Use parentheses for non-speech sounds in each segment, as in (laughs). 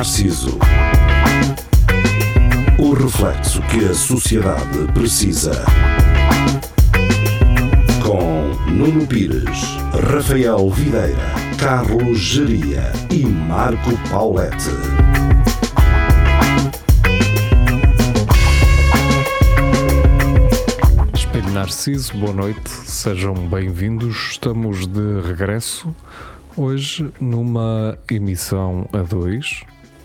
Narciso. O reflexo que a sociedade precisa. Com Nuno Pires, Rafael Videira, Carlos Geria e Marco Paulette. Espelho Narciso, boa noite, sejam bem-vindos. Estamos de regresso hoje numa emissão a dois.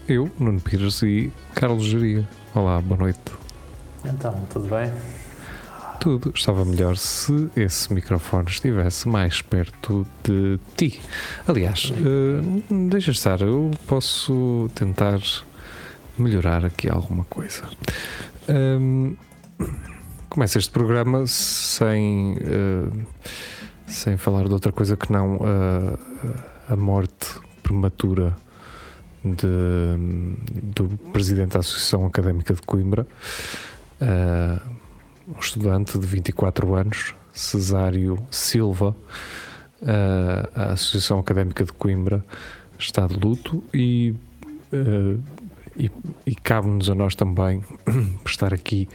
Eu, Nuno Pires e Carlos Geria. Olá, boa noite. Então, tudo bem? Tudo estava melhor se esse microfone estivesse mais perto de ti. Aliás, uh, deixa estar, eu posso tentar melhorar aqui alguma coisa. Um, começa este programa sem, uh, sem falar de outra coisa que não uh, a morte prematura de, do presidente da Associação Académica de Coimbra, uh, um estudante de 24 anos, Cesário Silva. Uh, a Associação Académica de Coimbra está de luto e, uh, e, e cabe-nos a nós também (clears throat) prestar aqui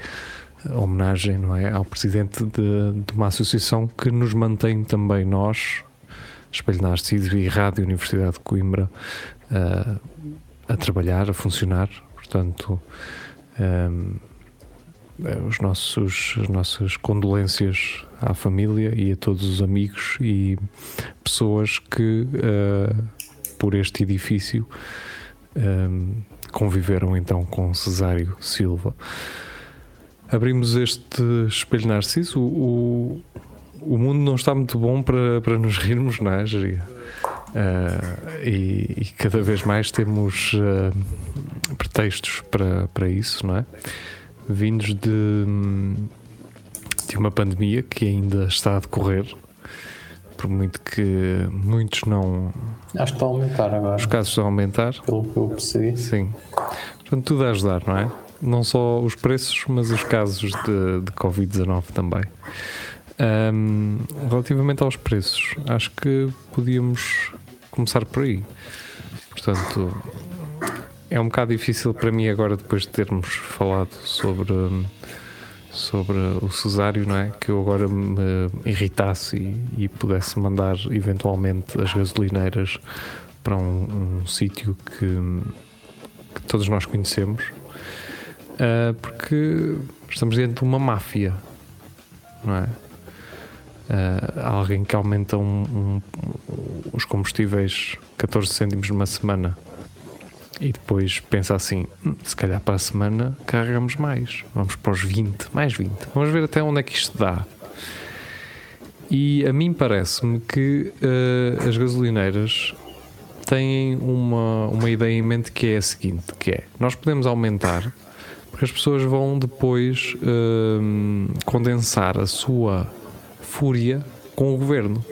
homenagem não é, ao presidente de, de, uma associação que nos mantém também nós, Espelho Narciso e Rádio Universidade de Coimbra, uh, a trabalhar, a funcionar. Portanto, um, os nossos, as nossas condolências à família e a todos os amigos e pessoas que, uh, por este edifício, um, conviveram então com Cesário Silva. Abrimos este espelho narciso. O, o, o mundo não está muito bom para, para nos rirmos, não é, Jeria? Uh, e, e, cada vez mais temos uh, pretextos para, para isso, não é? Vindos de, de uma pandemia que ainda está a decorrer, por muito que muitos não. Acho que está a aumentar agora. Os casos estão a aumentar. Pelo que eu percebi. Sim. Portanto, tudo a ajudar, não é? Não só os preços, mas os casos de, de Covid-19 também. Um, relativamente aos preços, acho que podíamos começar por aí. Portanto, é um bocado difícil para mim agora, depois de termos falado sobre, sobre o cesário, não é? Que eu agora me irritasse e, e pudesse mandar eventualmente as gasolineiras para um, um sítio que, que, todos nós conhecemos, uh, porque estamos dentro de uma máfia, não é? Uh, alguém que aumenta um, um, os combustíveis 14 cêntimos numa semana e depois pensa assim: hum, se calhar para a semana carregamos mais, vamos para os 20, mais 20, vamos ver até onde é que isto dá. E a mim parece-me que uh, as gasolineiras têm uma, uma ideia em mente que é a seguinte: que é nós podemos aumentar porque as pessoas vão depois uh, condensar a sua fúria com o governo.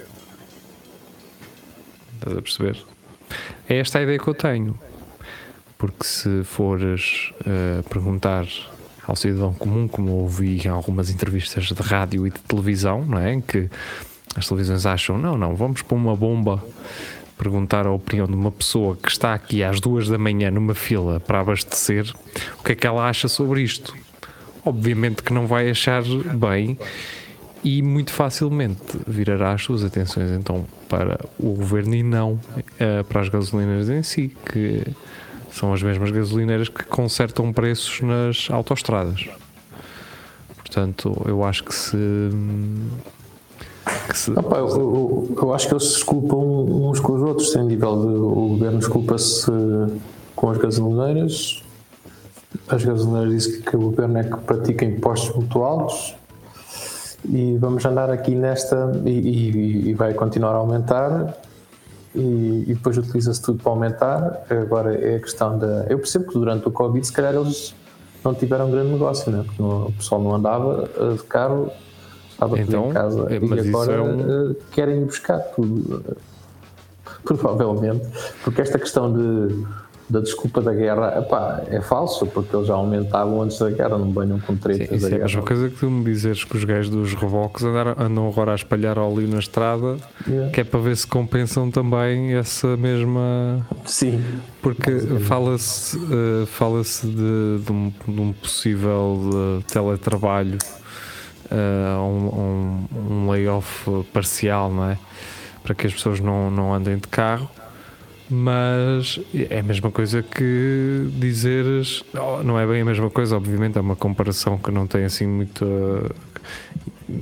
Estás a perceber? É esta a ideia que eu tenho. Porque se fores uh, perguntar ao cidadão comum, como ouvi em algumas entrevistas de rádio e de televisão, não é? Que as televisões acham, não, não, vamos pôr uma bomba, perguntar a opinião de uma pessoa que está aqui às duas da manhã numa fila para abastecer, o que é que ela acha sobre isto? Obviamente que não vai achar bem e muito facilmente virará as suas atenções então para o governo e não uh, para as gasolinas em si, que são as mesmas gasolineiras que consertam preços nas autoestradas. Portanto, eu acho que se. Que se... Opa, eu, eu, eu, acho que eles se desculpam uns com os outros, sem nível de. O governo desculpa-se com as gasolineiras. As gasolineiras dizem que o governo é que pratica impostos muito altos e vamos andar aqui nesta e, e, e vai continuar a aumentar e, e depois utiliza-se tudo para aumentar. Agora é a questão da. Eu percebo que durante o Covid, se calhar, eles não tiveram um grande negócio, né? porque o pessoal não andava eh, de carro, estava então, em casa é, e agora é um... Eh, querem buscar tudo. (laughs) Provavelmente, porque esta questão de da desculpa da guerra, epá, é falso, porque eles já aumentavam antes da guerra, não venham com tretas Sim, isso da é a guerra. mesma coisa que tu me dizeres que os gajos dos andaram, andam agora a espalhar óleo na estrada, Yeah. que é para ver se compensam também essa mesma. Sim, Porque fala-se eh, fala-se de, de um, de um possível eh, teletrabalho, eh, um, um, um layoff parcial, não é? Para que as pessoas não, não andem de carro. Mas é a mesma coisa que dizeres. oh, Não é bem a mesma coisa, obviamente, é uma comparação que não tem assim muito. eh,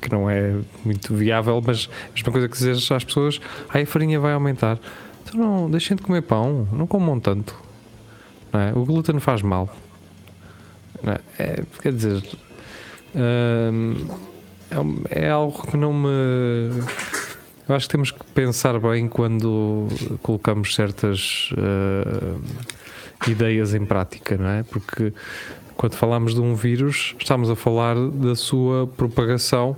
que não é muito viável, mas é a mesma coisa que dizeres às pessoas: ah, a farinha vai aumentar. Então não, deixem de comer pão, não comam tanto. Não é? O glúten faz mal. É? É, quer dizer, hum, é um- é, algo que não me. Eu acho que temos que pensar bem quando colocamos certas hum, ideias em prática, não é? Porque quando falamos de um vírus, estamos a falar da sua propagação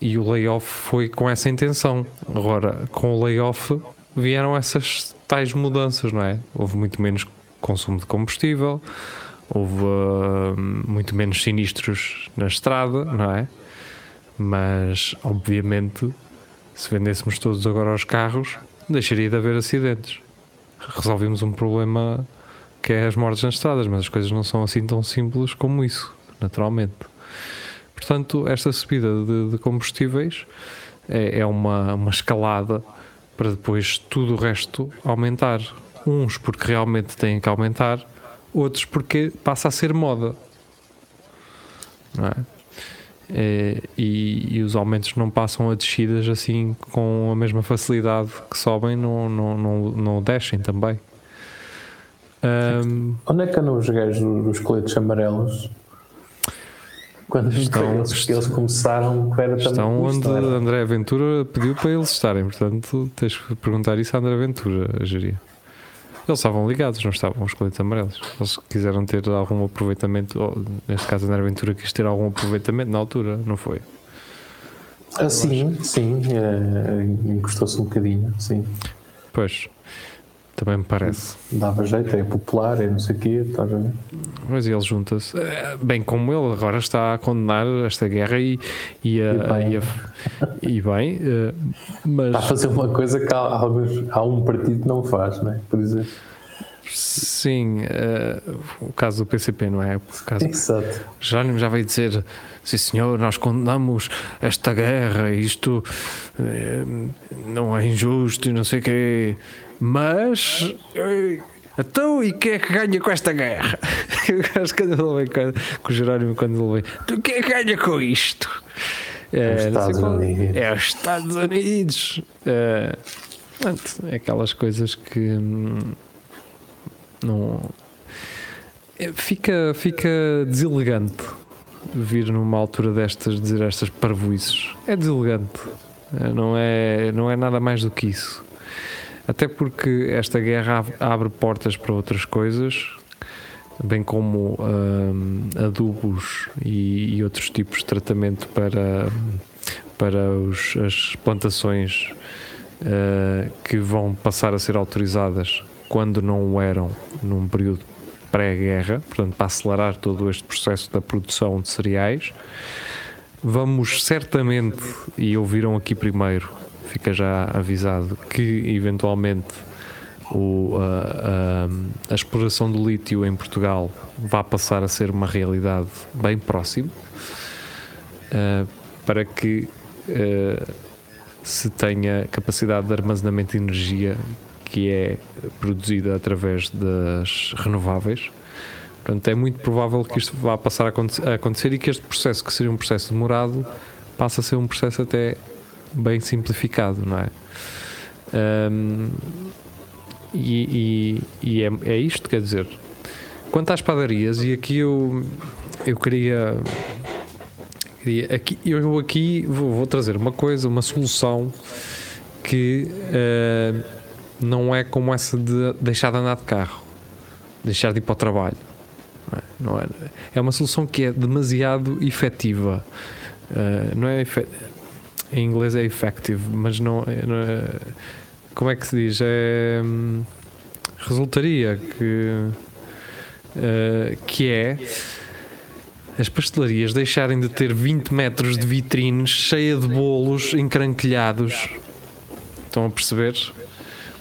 e o layoff foi com essa intenção. Agora, com o layoff vieram essas tais mudanças, não é? Houve muito menos consumo de combustível, houve hum, muito menos sinistros na estrada, não é? Mas, obviamente, se vendêssemos todos agora os carros, deixaria de haver acidentes. Resolvemos um problema que é as mortes nas estradas, mas as coisas não são assim tão simples como isso, naturalmente. Portanto, esta subida de, de combustíveis é, é uma, uma escalada para depois tudo o resto aumentar. Uns porque realmente têm que aumentar, outros porque passa a ser moda. Não é? É, e, e os aumentos não passam a descidas assim com a mesma facilidade que sobem, não, não, não, não descem também. Ahm, onde é que andam os gajos dos coletes amarelos? Quando Estão- eles, eles começaram, era estão onde? André Ventura pediu para eles estarem, portanto tens que perguntar isso a André Ventura, Jeria. Eles estavam ligados, não estavam os coletes amarelos. Eles quiseram ter algum aproveitamento, ou, neste caso André Ventura quis ter algum aproveitamento na altura, não foi? Ah, sim, sim, eh, encostou-se um bocadinho, sim. Pois, também me parece. Dava jeito, é popular, é não sei o quê, estás a ver? Mas ele junta-se, eh, bem como ele agora está a condenar esta guerra e, e, a- E bem. e a- e bem, eh, mas Está a fazer uma coisa que há, há um partido que não faz, não é? Por exemplo. sim, eh, o caso do PCP, não é? O caso Exato. Jerónimo já veio dizer: sim, senhor, nós condenamos esta guerra, isto eh, não é injusto e não sei o quê, mas. Então, e quem é que ganha com esta guerra? (laughs) Eu acho que quando ele vem com, o Jerónimo, quando ele vem, "Tu quem é que ganha com isto? Eh, Os não sei Estados qual- Unidos. É os Estados Unidos. Portanto, é aquelas coisas que hum, não. é, Fica, fica deselegante vir numa altura destas dizer estas parvoices. É deselegante. Eh, Não é, não é nada mais do que isso. Até porque esta guerra ab- abre portas para outras coisas, bem como hum, adubos e, e outros tipos de tratamento para, para os- as plantações eh, que vão passar a ser autorizadas quando não o eram num período pré-guerra, portanto, para acelerar todo este processo da produção de cereais. Vamos certamente, e ouviram aqui primeiro, fica já avisado, que eventualmente o, a, a- a exploração do lítio em Portugal vai passar a ser uma realidade bem próxima, eh, para que eh, se tenha capacidade de armazenamento de energia que é produzida através das renováveis. Portanto, é muito provável que isto vá passar a aconte- a acontecer e que este processo, que seria um processo demorado, passe a ser um processo até bem simplificado, não é? Ahm, e e- e é, é isto, quer dizer, quanto às padarias, e aqui eu, eu queria, aqui, eu aqui vou, vou trazer uma coisa, uma solução que ah, não é como essa de deixar de andar de carro, deixar de ir para o trabalho. Não é, não é, é uma solução que é demasiado efetiva. Ah, não é efe- em inglês é effective, mas não, é- não é. Como é que se diz? É hum, resultaria que, uh, que é as pastelarias deixarem de ter 20 metros de vitrines cheia de bolos encranquilhados. Estão a perceber?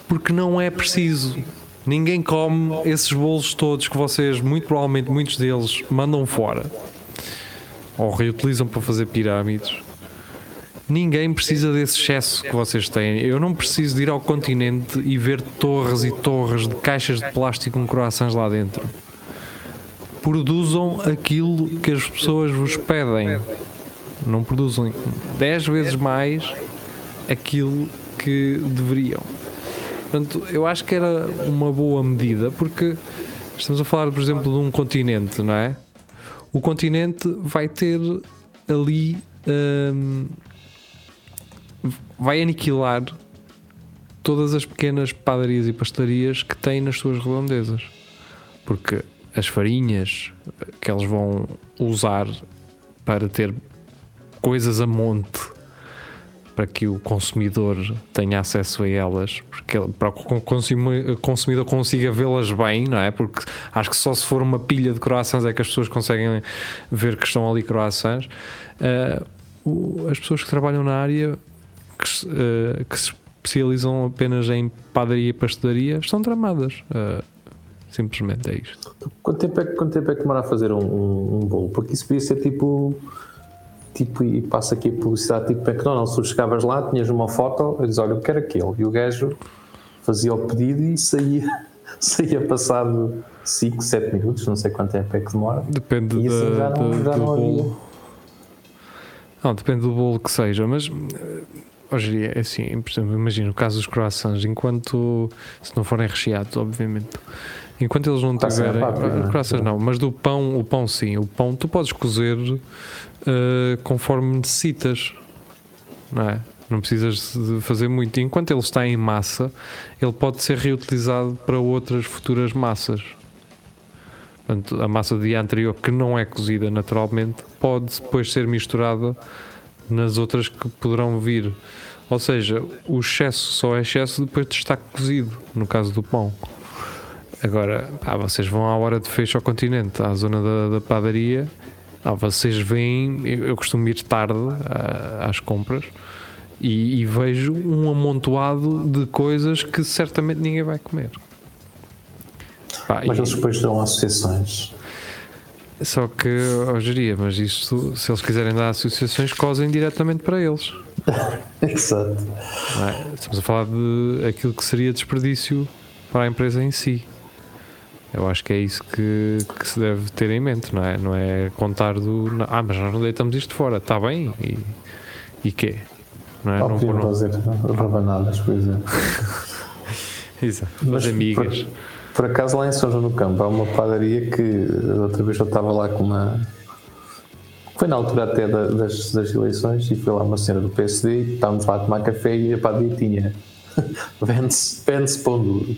Porque não é preciso. Ninguém come esses bolos todos que vocês, muito provavelmente muitos deles, mandam fora ou reutilizam para fazer pirâmides. Ninguém precisa desse excesso que vocês têm. Eu não preciso de ir ao continente e ver torres e torres de caixas de plástico com croissants lá dentro produzam aquilo que as pessoas vos pedem. Não produzem 10 vezes mais aquilo que deveriam. Portanto, eu acho que era uma boa medida, porque estamos a falar, por exemplo, de um continente, não é? O continente vai ter ali. Hum, vai aniquilar todas as pequenas padarias e pastelarias que tem nas suas redondezas. Porque as farinhas que eles vão usar para ter coisas a monte para que o consumidor tenha acesso a elas, porque para que o consumidor consiga vê-las bem, não é? Porque acho que só se for uma pilha de croissants é que as pessoas conseguem ver que estão ali croissants. Uh, as pessoas que trabalham na área que, uh, que se especializam apenas em padaria e pastelaria estão tramadas. Uh, Simplesmente é isto. Quanto tempo é, quanto tempo é que demora a fazer um, um, um bolo? Porque isso podia ser tipo. Tipo, e passa aqui a publicidade tipo McDonald's. Tu chegavas lá, tinhas uma foto, e dizes: Olha, eu quero aquele. E o gajo fazia o pedido e saía, (laughs) saía passado 5, 7 minutos, não sei quanto tempo é que demora. Depende e assim já não, da, já do não bolo. Não, depende do bolo que seja, mas eh, hoje é assim, por exemplo, imagina o caso dos croissants, enquanto se não forem recheados, obviamente Enquanto eles não tiverem. É Graças não, mas do pão, o pão sim. O pão tu podes cozer uh, conforme necessitas. Não é? Não precisas de fazer muito. Enquanto ele está em massa, ele pode ser reutilizado para outras futuras massas. Portanto, a massa do dia anterior, que não é cozida naturalmente, pode depois ser misturada nas outras que poderão vir. Ou seja, o excesso só é excesso depois de estar cozido, no caso do pão. Agora, pá, vocês vão à hora de fecho ao continente, à zona da, da padaria. Ah, vocês veem, eu, eu costumo ir tarde ah, às compras e, e, vejo um amontoado de coisas que certamente ninguém vai comer. Pá, mas eles depois dão associações. Só que, oh, geria, mas isto, se eles quiserem dar associações, cosem diretamente para eles. (laughs) Exato. É? Estamos a falar de aquilo que seria desperdício para a empresa em si. Eu acho que é isso que, que, se deve ter em mente, não é? Não é contar do. Ah, mas nós não deitamos isto fora, está bem? E, e quê? Não é? Ou não, não fazer (laughs) rabanadas, por exemplo. Exato, mas amigas. Por, por, acaso lá em São João do Campo há uma padaria que outra vez eu estava lá com uma. Foi na altura até da, das, das eleições e foi lá uma senhora do PSD e estávamos lá a tomar café e a padaria tinha (laughs) vende-se vende pão duro.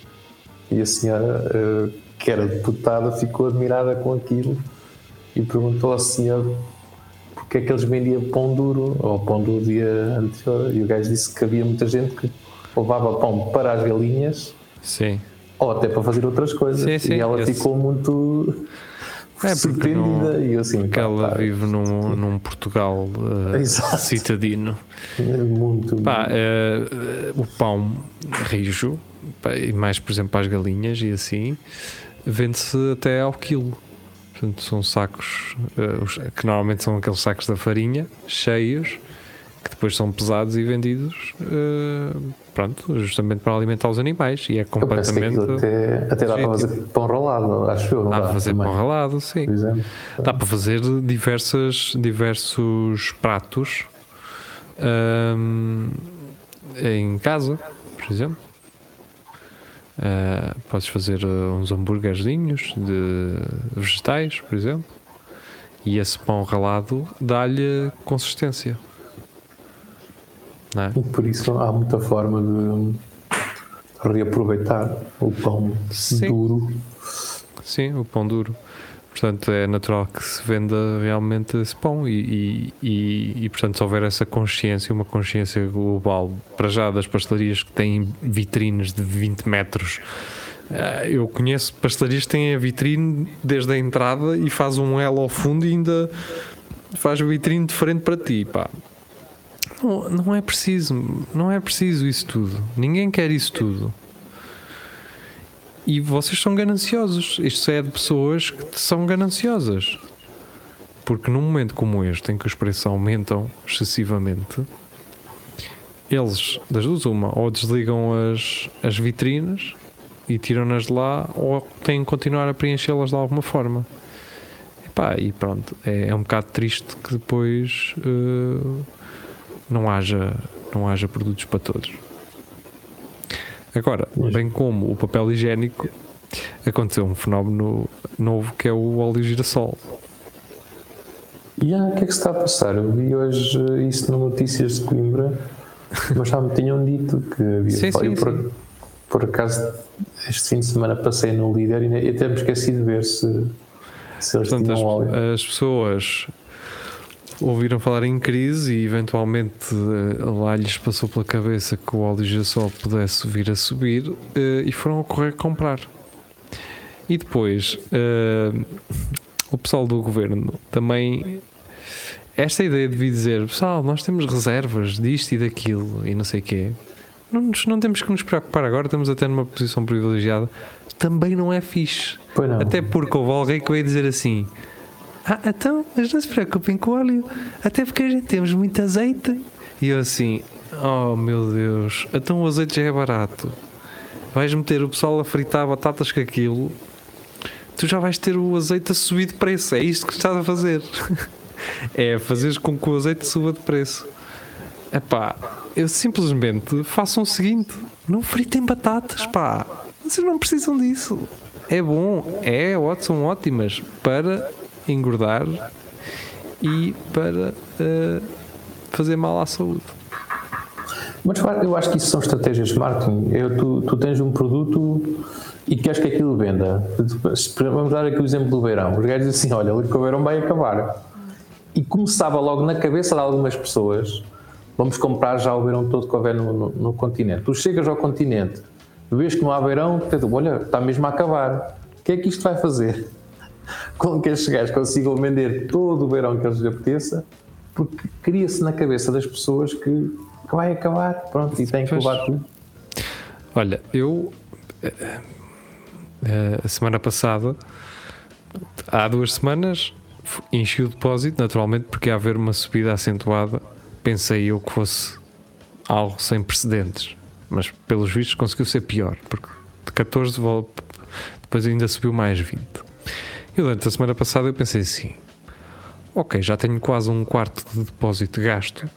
E a senhora. Uh, que era deputada, ficou admirada com aquilo e perguntou ao senhor porque é que eles vendiam pão duro, ou pão do dia anterior, e o gajo disse que havia muita gente que levava pão para as galinhas sim. Ou até para fazer outras coisas. Sim, sim, e ela ficou muito é surpreendida. Não, e eu assim, porque ela pá, vive num, num Portugal uh, citadino. É muito. Pá, uh, o pão rijo, e mais por exemplo para as galinhas e assim vende-se até ao quilo. Portanto, são sacos uh, que normalmente são aqueles sacos da farinha cheios que depois são pesados e vendidos uh, pronto, justamente para alimentar os animais. E é completamente até, até dá para fazer pão ralado, acho eu dá, dá para fazer também. pão ralado, sim. Dá para fazer diversas, diversos pratos um, eh, em casa por exemplo. Uh, podes fazer uh, uns hambúrguerzinhos de vegetais, por exemplo, e esse pão ralado dá-lhe consistência. É? Por isso há muita forma de reaproveitar o pão Sim. duro. Sim, o pão duro. Portanto, é natural que se venda realmente esse pão e, e, e, e, portanto, se houver essa consciência, uma consciência global, para já das pastelarias que têm vitrines de 20 metros Ah, Eu conheço pastelarias que têm a vitrine desde a entrada e faz um L ao fundo e ainda faz a vitrine diferente para ti, pá. Não, não é preciso, não é preciso isso tudo. Ninguém quer isso tudo. E vocês são gananciosos. Isto é de pessoas que são gananciosas. Porque num momento como este, em que os preços aumentam excessivamente, eles, das duas, uma, ou desligam as, as vitrines e tiram-nas de lá, ou têm que continuar a preenchê-las de alguma forma. E pá, e pronto, é, é um bocado triste que depois eh, não, haja, não haja produtos para todos. Agora, bem como o papel higiênico, aconteceu um fenómeno novo que é o óleo girassol. E ah, o que é que se está a passar? Eu vi hoje eh, isso no Notícias de Coimbra, mas já me tinham dito que havia. Sim, sim, por, sim. por acaso, este fim de semana passei no líder e até me esqueci de ver se, se eles Portanto, as, tinham óleo. as pessoas ouviram falar em crise e eventualmente eh, lá lhes passou pela cabeça que o óleo girassol pudesse vir a subir eh, e foram a correr comprar. E depois eh, o pessoal do governo também esta ideia de vir dizer pessoal, nós temos reservas disto e daquilo e não sei o quê. Não, nos- não temos que nos preocupar agora, estamos até numa posição privilegiada. Também não é fixe. Não. Até porque houve alguém que veio dizer assim: Ah, então, mas não se preocupem com o óleo, até porque a gente temos muito azeite. E eu assim: Oh meu Deus, então o azeite já é barato. Vais meter o pessoal a fritar batatas com aquilo, tu já vais ter o azeite a subir de preço. É isto que estás a fazer. (laughs) é fazeres com que o azeite suba de preço. Epá, eu simplesmente façam o seguinte: não fritem batatas, pá. Vocês não precisam disso. É bom, é, ó- são ótimas para engordar e para eh, fazer mal à saúde. Mas eu acho que isso são estratégias de marketing. Eu, tu, tu tens um produto e queres que aquilo venda. Vamos dar aqui o exemplo do verão. Os gajos dizem assim: olha, o verão vai acabar. E começava logo na cabeça de algumas pessoas: vamos comprar já o verão todo que houver no, no, no continente. Tu chegas ao continente, vês que não há verão, dizes, olha, está mesmo a acabar. O que é que isto vai fazer? Com que estes gajos consigam vender todo o verão que eles lhes apeteça, porque cria-se na cabeça das pessoas que, que vai acabar, pronto, e tem que levar tudo. Olha, eu eh, eh, a semana passada, há duas semanas, enchi o depósito, naturalmente, porque ia haver uma subida acentuada. Pensei eu que fosse algo sem precedentes, mas pelos vistos conseguiu ser pior, porque de 14 vol- depois ainda subiu mais 20. E durante a semana passada eu pensei assim: ok, já tenho quase um quarto de depósito gasto.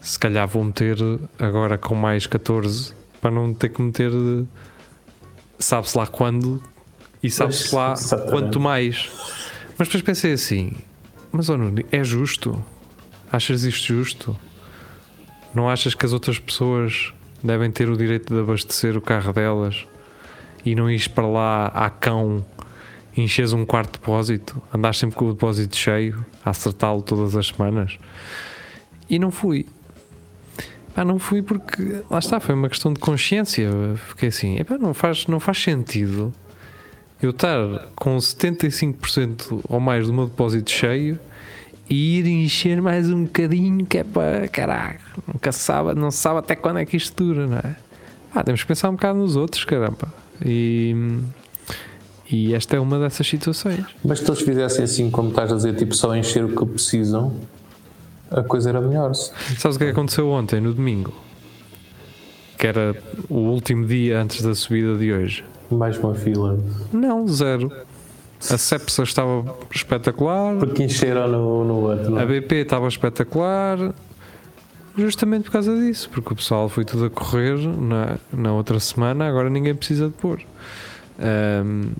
Se calhar vou meter agora com mais 14 para não ter que meter sabe-se lá quando e sabe-se lá quanto mais. Mas depois pensei assim: mas oh, Nuno, é justo? Achas isto justo? Não achas que as outras pessoas devem ter o direito de abastecer o carro delas e não ires para lá à cão enches um quarto depósito, andares sempre com o depósito cheio, a acertá-lo todas as semanas? E não fui. Pá, não fui porque lá está, foi uma questão de consciência. Fiquei assim, epá, não, faz, não faz sentido eu estar com 75% ou mais do meu depósito cheio e ir encher mais um bocadinho que é para caralho, nunca sabe, não se sabe até quando é que isto dura, não é? Ah, temos que pensar um bocado nos outros, caramba. E, e esta é uma dessas situações. Mas se todos fizessem assim, como estás a dizer, tipo só encher o que precisam, a coisa era melhor. Sabes o que é que aconteceu ontem, no domingo? Que era o último dia antes da subida de hoje. Mais uma fila. Não, zero. A Cepsa estava espetacular, Porque encheram no, no outro. não a é? BP estava espetacular, justamente por causa disso, porque o pessoal foi tudo a correr na, na outra semana, agora ninguém precisa de pôr. Ahm,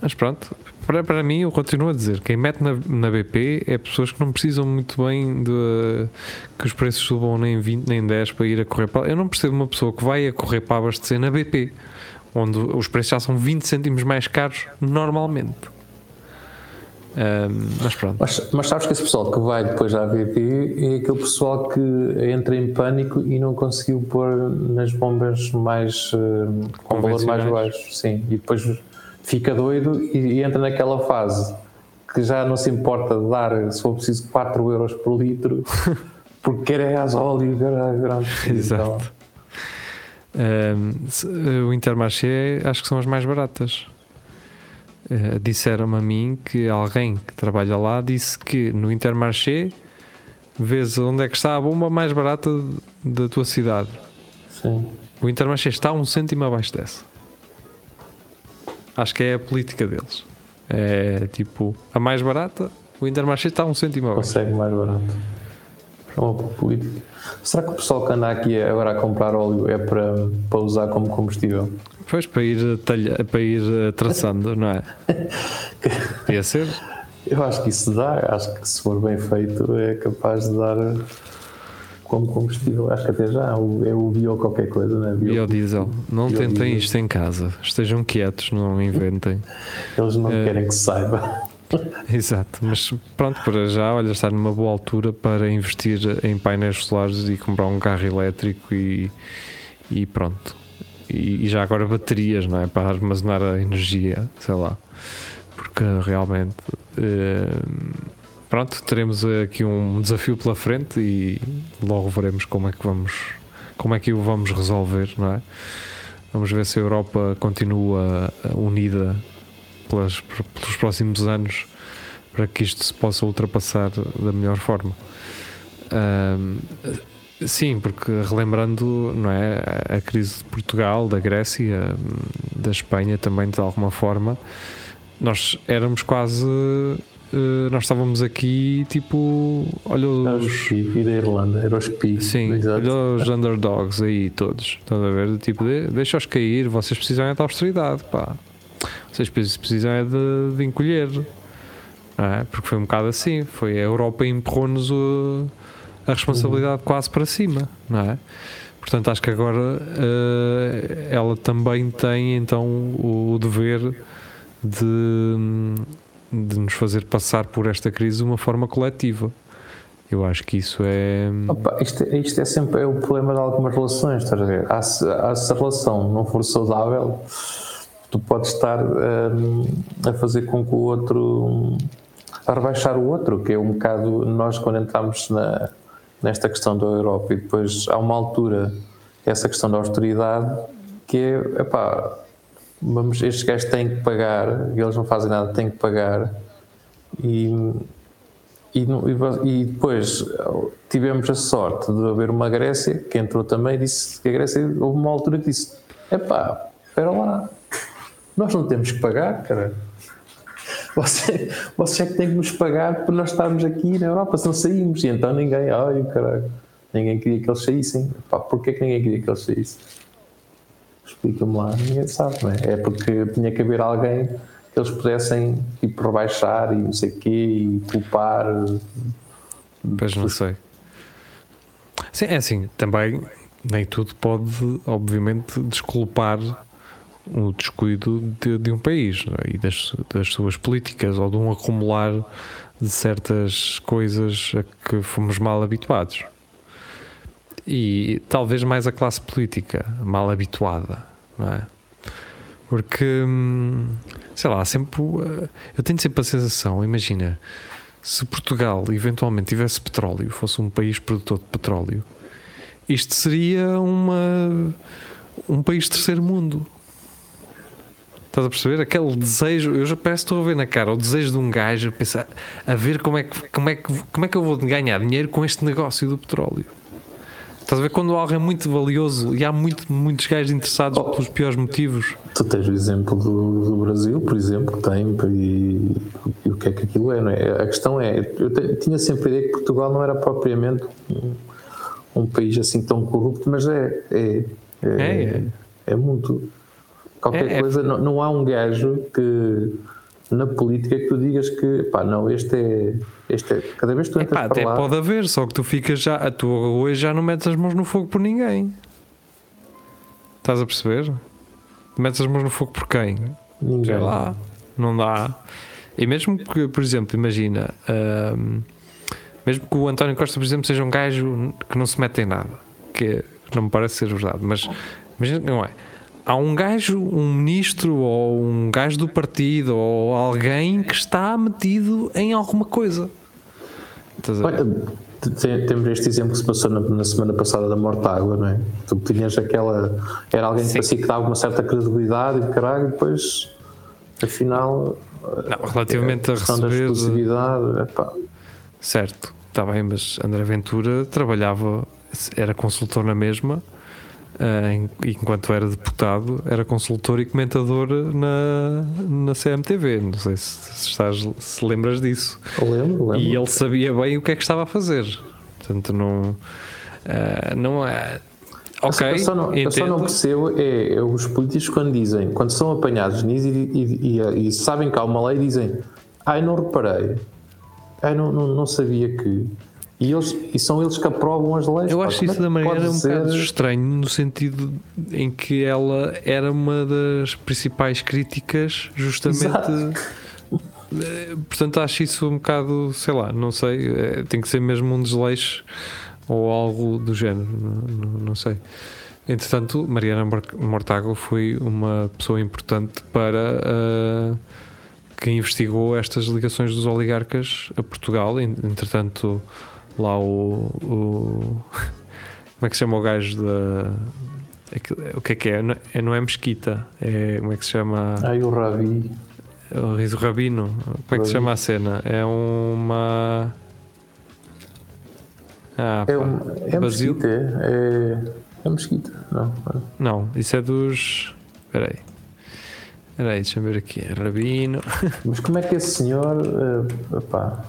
mas pronto, para, para mim, eu continuo a dizer: quem mete na, na BP é pessoas que não precisam muito bem de que os preços subam nem 20 nem 10 para ir a correr para. Eu não percebo uma pessoa que vai a correr para abastecer na BP, onde os preços já são 20 cêntimos mais caros normalmente. Um, mas pronto. Mas, mas, sabes que esse pessoal que vai depois à AVP é aquele pessoal que entra em pânico e não conseguiu pôr nas bombas mais uh, com valor mais baixo. Sim, e depois fica doido e, e, entra naquela fase que já não se importa de dar, se for preciso, 4 euros por litro, (laughs) porque quer é gasóleo, quer Exato. Um, o Intermarché acho que são as mais baratas. Uh, disseram-me a mim que alguém que trabalha lá disse que no Intermarché vês onde é que está a bomba mais barata da tua cidade. Sim. O Intermarché está um cêntimo abaixo dessa. Acho que é a política deles. É tipo, a mais barata, o Intermarché está um cêntimo abaixo. Consegue mais barato. É uma política. Será que o pessoal que anda aqui agora a comprar óleo é para, para usar como combustível? Pois, para ir, talha, para ir eh, traçando, não é? (laughs) Podia ser. Eu acho que isso dá, acho que se for bem feito é capaz de dar como combustível. Acho que até já é o bio qualquer coisa, não é? Bio, biodiesel. Não bio tentem isto em casa, estejam quietos, não inventem. Eles não é... querem que se saiba. (laughs) Exato, mas pronto, para já, olha, está numa boa altura para investir em painéis solares e comprar um carro elétrico e, e pronto e, e, já agora baterias, não é? Para armazenar a energia, sei lá. Porque realmente. Eh, pronto, teremos aqui um desafio pela frente e logo veremos como é que vamos. Como é que o vamos resolver, não é? Vamos ver se a Europa continua unida pelas, pelos próximos anos para que isto se possa ultrapassar da melhor forma. Um, Sim, porque relembrando não é, a crise de Portugal, da Grécia, da Espanha também de alguma forma, nós éramos quase. Uh, nós estávamos aqui tipo. Olha os. E da Irlanda, era os PI. Sim, olha os underdogs aí todos. Estão a ver? Tipo, de, deixa-os cair, vocês precisam é da austeridade, pá. Vocês precisam é de, de encolher. É? Porque foi um bocado assim. Foi a Europa empurrou-nos a responsabilidade quase para cima, não é? Portanto, acho que agora uh, ela também tem então o, o dever de, de, nos fazer passar por esta crise de uma forma coletiva. Eu acho que isso é. Opa, isto, isto, é sempre é o problema de algumas relações, estás a ver? Ah, se, a relação não for saudável, tu podes estar um, a fazer com que o outro. a rebaixar o outro, que é um bocado. Nós, quando entramos na nesta questão da Europa e depois há uma altura essa questão da austeridade que é, epá, vamos, estes gajos têm que pagar e eles não fazem nada, têm que pagar e, e, e, depois tivemos a sorte de haver uma Grécia que entrou também disse que a Grécia houve uma altura que disse epá, espera lá nós não temos que pagar, cara você, você é que tem que nos pagar por nós estarmos aqui na Europa, se não saímos. E então ninguém, ai caralho, ninguém queria que eles saíssem. Pá, porquê que ninguém queria que eles saíssem? Explica-me lá, ninguém sabe, não é? É porque tinha que haver alguém que eles pudessem tipo, rebaixar e não sei o quê e culpar. Pois não sei. Sim, é assim, também nem tudo pode, obviamente, desculpar o descuido de, de um país é? e das, das, suas políticas ou de um acumular de certas coisas a que fomos mal habituados. E talvez mais a classe política mal habituada, não é? Porque, hum, sei lá, sempre. Eu tenho sempre a sensação, imagina, se Portugal eventualmente tivesse petróleo, fosse um país produtor de petróleo, isto seria uma, um país terceiro mundo Estás a perceber? Aquele desejo, eu já parece que estou a ver na cara o desejo de um gajo a pensar a ver como é, que, como, é que, como é que eu vou ganhar dinheiro com este negócio do petróleo. Estás a ver quando algo é muito valioso e há muito, muitos gajos interessados oh, pelos piores motivos. Tu tens o exemplo do, do Brasil, por exemplo, que tem e, e, o que é que aquilo é, não é? A questão é, eu te, tinha sempre a ideia que Portugal não era propriamente um, um país assim tão corrupto, mas é. É, é, é, é. é muito. Qualquer é, é, coisa, não, não há um gajo que na política que tu digas que pá, não, este é. Este é cada vez que tu entras Epá, até lá, pode haver, só que tu ficas já. A tua hoje já não metes as mãos no fogo por ninguém. Estás a perceber? Metes as mãos no fogo por quem? Ninguém. Sei lá, não dá. E mesmo que, por exemplo, imagina, ahm, mesmo que o António Costa, por exemplo, seja um gajo que não se mete em nada, que não me parece ser verdade, mas imagina que não é. Há um gajo, um ministro ou um gajo do partido ou alguém que está metido em alguma coisa. Estás a ver? Temos este exemplo que se passou na, na semana passada da Mortágua, não é? Tu tinhas aquela. Era alguém que Sim. parecia que dava uma certa credibilidade e caralho, depois, afinal. Não, relativamente a questão da receber. exclusividade, epá, Certo, está bem, mas André Ventura trabalhava, era consultor na mesma, enquanto era deputado, era consultor e comentador na, na CMTV. Não sei se, se estás, se lembras disso. eu lembro, lembro. E ele sabia bem o que é que estava a fazer. Portanto, não, eh, não é. Ok, eu, só não, eu só não percebo é, é os políticos quando dizem, quando são apanhados nisso e, e- e- e sabem que há uma lei, dizem ai não reparei, ai não, não, não sabia que. E, eles, e são eles que aprovam as leis. Eu pá. acho Como isso da maneira pode um ser- bocado estranho, no sentido em que ela era uma das principais críticas, justamente. Eh, Portanto, acho isso um bocado, sei lá, não sei, eh, tem que ser mesmo um desleixo ou algo do género, não, não- não sei. Entretanto, Mariana Mor- Mortágua foi uma pessoa importante para que investigou estas ligações dos oligarcas a Portugal. En- Entretanto, lá o, o- como é que se chama o gajo da o que é que é? Não é, não é Mesquita, é como é que se chama? Ai o Rabi. O Riso Rabino. Como é que se chama a cena? É uma. Ah, É, um, é Basil- mesquita, é, é mesquita, não. Não, isso é dos. Espera aí. Espera aí, deixa-me ver aqui. É Rabino. (laughs) Mas como é que esse senhor, epá,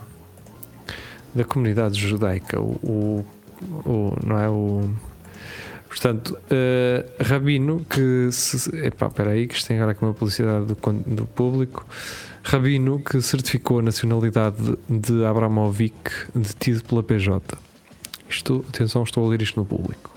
da comunidade judaica, o, o- o- não é o portanto eh, Rabino que se, epá, que isto tem agora aqui uma publicidade do, do público. Rabino que certificou a nacionalidade de, de Abramovic detido pela PJ isto, atenção, estou a ler isto no público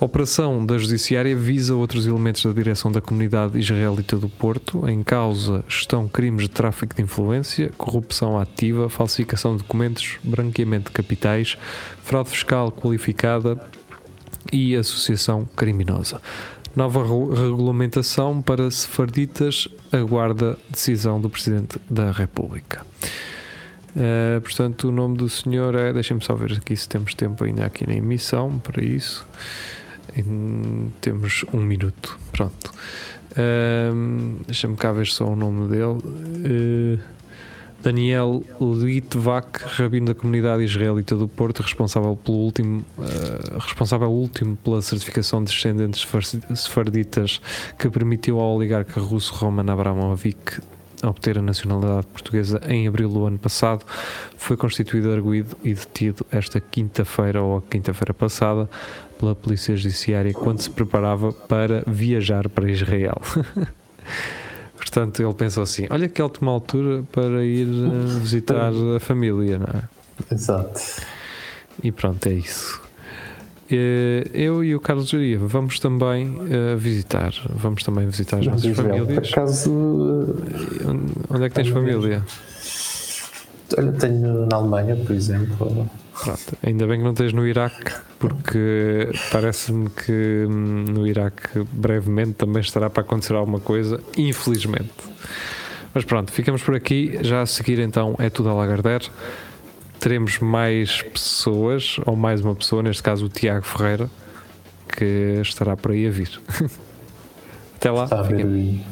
a operação da Judiciária visa outros elementos da direção da comunidade israelita do Porto. Em causa estão crimes de tráfico de influência, corrupção ativa, falsificação de documentos, branqueamento de capitais, fraude fiscal qualificada e associação criminosa. Nova re- regulamentação para sefarditas aguarda decisão do Presidente da República. Uh, portanto, o nome do senhor é. Deixem-me só ver aqui se temos tempo ainda aqui na emissão para isso. Em- temos um minuto. Pronto. Um, Deixa-me cá ver só o nome dele. Uh, Daniel Litvak, rabino da comunidade israelita do Porto, responsável pelo último, uh, responsável último pela certificação de descendentes sefar- sefarditas que permitiu ao oligarca russo Roman Abramovich obter a nacionalidade portuguesa em abril do ano passado, foi constituído arguído e detido esta quinta-feira ou a quinta-feira passada pela Polícia Judiciária quando se preparava para viajar para Israel. (laughs) Portanto, ele pensou assim: olha que ótima altura para ir eh, visitar a família, não é? exato. E pronto, é isso. Eh, Eu e o Carlos Jaria vamos também eh, visitar, vamos também visitar as nossas famílias. acaso, Onde- Onde é que tens família? eh, olha, tenho na Alemanha, por exemplo, Pronto, ainda bem que não tens no Iraque, porque parece-me que hum, no Iraque brevemente também estará para acontecer alguma coisa, infelizmente. Mas pronto, ficamos por aqui. Já a seguir então é tudo a Lagardère. Teremos mais pessoas, ou mais uma pessoa, neste caso o Tiago Ferreira, que estará por aí a vir. (laughs) Até lá. está a ver fiquem- aí.